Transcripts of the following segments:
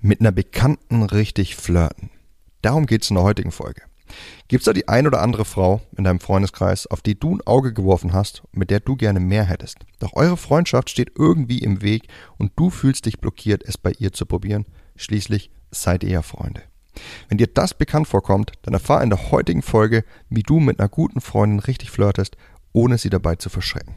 Mit einer Bekannten richtig flirten. Darum geht's in der heutigen Folge. Gibt's da die ein oder andere Frau in deinem Freundeskreis, auf die du ein Auge geworfen hast mit der du gerne mehr hättest? Doch eure Freundschaft steht irgendwie im Weg und du fühlst dich blockiert, es bei ihr zu probieren. Schließlich seid ihr ja Freunde. Wenn dir das bekannt vorkommt, dann erfahr in der heutigen Folge, wie du mit einer guten Freundin richtig flirtest, ohne sie dabei zu verschrecken.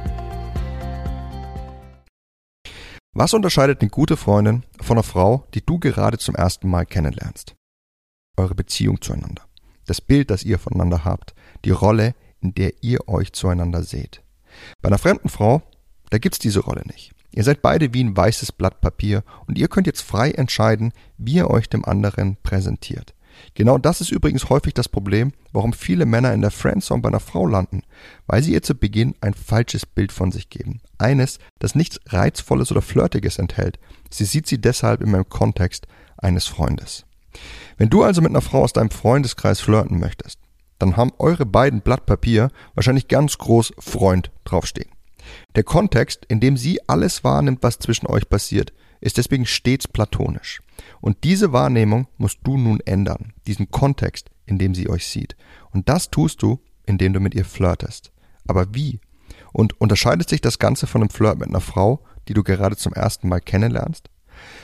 Was unterscheidet eine gute Freundin von einer Frau, die du gerade zum ersten Mal kennenlernst? Eure Beziehung zueinander. Das Bild, das ihr voneinander habt. Die Rolle, in der ihr euch zueinander seht. Bei einer fremden Frau, da gibt's diese Rolle nicht. Ihr seid beide wie ein weißes Blatt Papier und ihr könnt jetzt frei entscheiden, wie ihr euch dem anderen präsentiert. Genau das ist übrigens häufig das Problem, warum viele Männer in der Friendzone bei einer Frau landen, weil sie ihr zu Beginn ein falsches Bild von sich geben. Eines, das nichts Reizvolles oder Flirtiges enthält. Sie sieht sie deshalb in meinem Kontext eines Freundes. Wenn du also mit einer Frau aus deinem Freundeskreis flirten möchtest, dann haben eure beiden Blatt Papier wahrscheinlich ganz groß Freund draufstehen. Der Kontext, in dem sie alles wahrnimmt, was zwischen euch passiert, ist deswegen stets platonisch. Und diese Wahrnehmung musst du nun ändern, diesen Kontext, in dem sie euch sieht. Und das tust du, indem du mit ihr flirtest. Aber wie? Und unterscheidet sich das Ganze von einem Flirt mit einer Frau, die du gerade zum ersten Mal kennenlernst?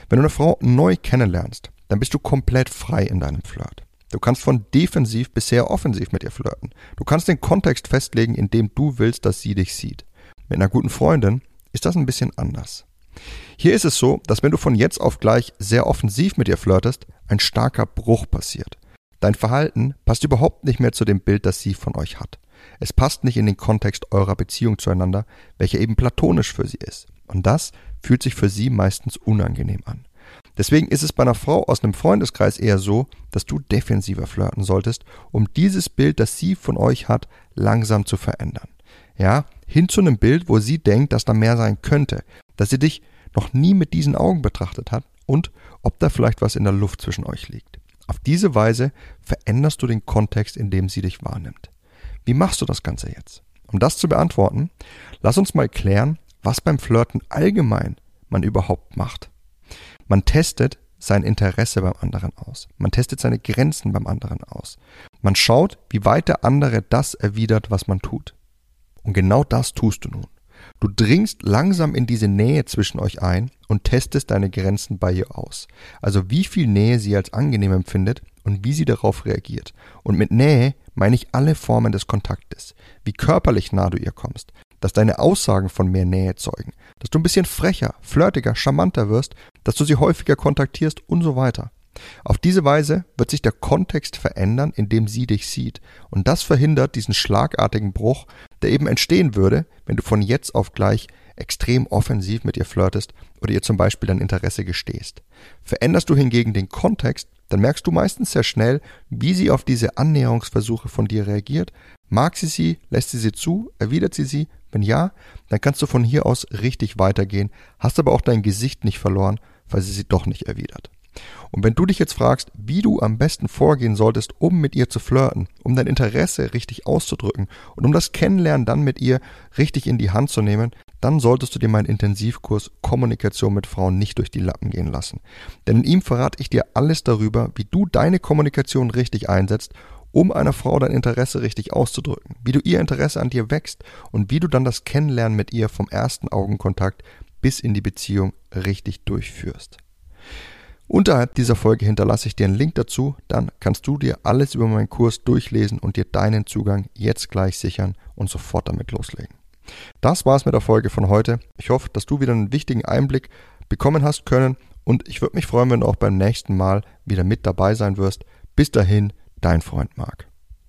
Wenn du eine Frau neu kennenlernst, dann bist du komplett frei in deinem Flirt. Du kannst von defensiv bis sehr offensiv mit ihr flirten. Du kannst den Kontext festlegen, in dem du willst, dass sie dich sieht. Mit einer guten Freundin ist das ein bisschen anders. Hier ist es so, dass wenn du von jetzt auf gleich sehr offensiv mit ihr flirtest, ein starker Bruch passiert. Dein Verhalten passt überhaupt nicht mehr zu dem Bild, das sie von euch hat. Es passt nicht in den Kontext eurer Beziehung zueinander, welcher eben platonisch für sie ist. Und das fühlt sich für sie meistens unangenehm an. Deswegen ist es bei einer Frau aus einem Freundeskreis eher so, dass du defensiver flirten solltest, um dieses Bild, das sie von euch hat, langsam zu verändern. Ja, hin zu einem Bild, wo sie denkt, dass da mehr sein könnte, dass sie dich noch nie mit diesen Augen betrachtet hat und ob da vielleicht was in der Luft zwischen euch liegt. Auf diese Weise veränderst du den Kontext, in dem sie dich wahrnimmt. Wie machst du das Ganze jetzt? Um das zu beantworten, lass uns mal klären, was beim Flirten allgemein man überhaupt macht. Man testet sein Interesse beim anderen aus. Man testet seine Grenzen beim anderen aus. Man schaut, wie weit der andere das erwidert, was man tut. Und genau das tust du nun. Du dringst langsam in diese Nähe zwischen euch ein und testest deine Grenzen bei ihr aus. Also wie viel Nähe sie als angenehm empfindet und wie sie darauf reagiert. Und mit Nähe meine ich alle Formen des Kontaktes. Wie körperlich nah du ihr kommst. Dass deine Aussagen von mehr Nähe zeugen. Dass du ein bisschen frecher, flirtiger, charmanter wirst. Dass du sie häufiger kontaktierst und so weiter. Auf diese Weise wird sich der Kontext verändern, in dem sie dich sieht, und das verhindert diesen schlagartigen Bruch, der eben entstehen würde, wenn du von jetzt auf gleich extrem offensiv mit ihr flirtest oder ihr zum Beispiel dein Interesse gestehst. Veränderst du hingegen den Kontext, dann merkst du meistens sehr schnell, wie sie auf diese Annäherungsversuche von dir reagiert. Mag sie sie, lässt sie sie zu, erwidert sie sie? Wenn ja, dann kannst du von hier aus richtig weitergehen, hast aber auch dein Gesicht nicht verloren, weil sie sie doch nicht erwidert. Und wenn du dich jetzt fragst, wie du am besten vorgehen solltest, um mit ihr zu flirten, um dein Interesse richtig auszudrücken und um das Kennenlernen dann mit ihr richtig in die Hand zu nehmen, dann solltest du dir meinen Intensivkurs Kommunikation mit Frauen nicht durch die Lappen gehen lassen. Denn in ihm verrate ich dir alles darüber, wie du deine Kommunikation richtig einsetzt, um einer Frau dein Interesse richtig auszudrücken, wie du ihr Interesse an dir wächst und wie du dann das Kennenlernen mit ihr vom ersten Augenkontakt bis in die Beziehung richtig durchführst. Unterhalb dieser Folge hinterlasse ich dir einen Link dazu, dann kannst du dir alles über meinen Kurs durchlesen und dir deinen Zugang jetzt gleich sichern und sofort damit loslegen. Das war's mit der Folge von heute. Ich hoffe, dass du wieder einen wichtigen Einblick bekommen hast können und ich würde mich freuen, wenn du auch beim nächsten Mal wieder mit dabei sein wirst. Bis dahin, dein Freund Marc.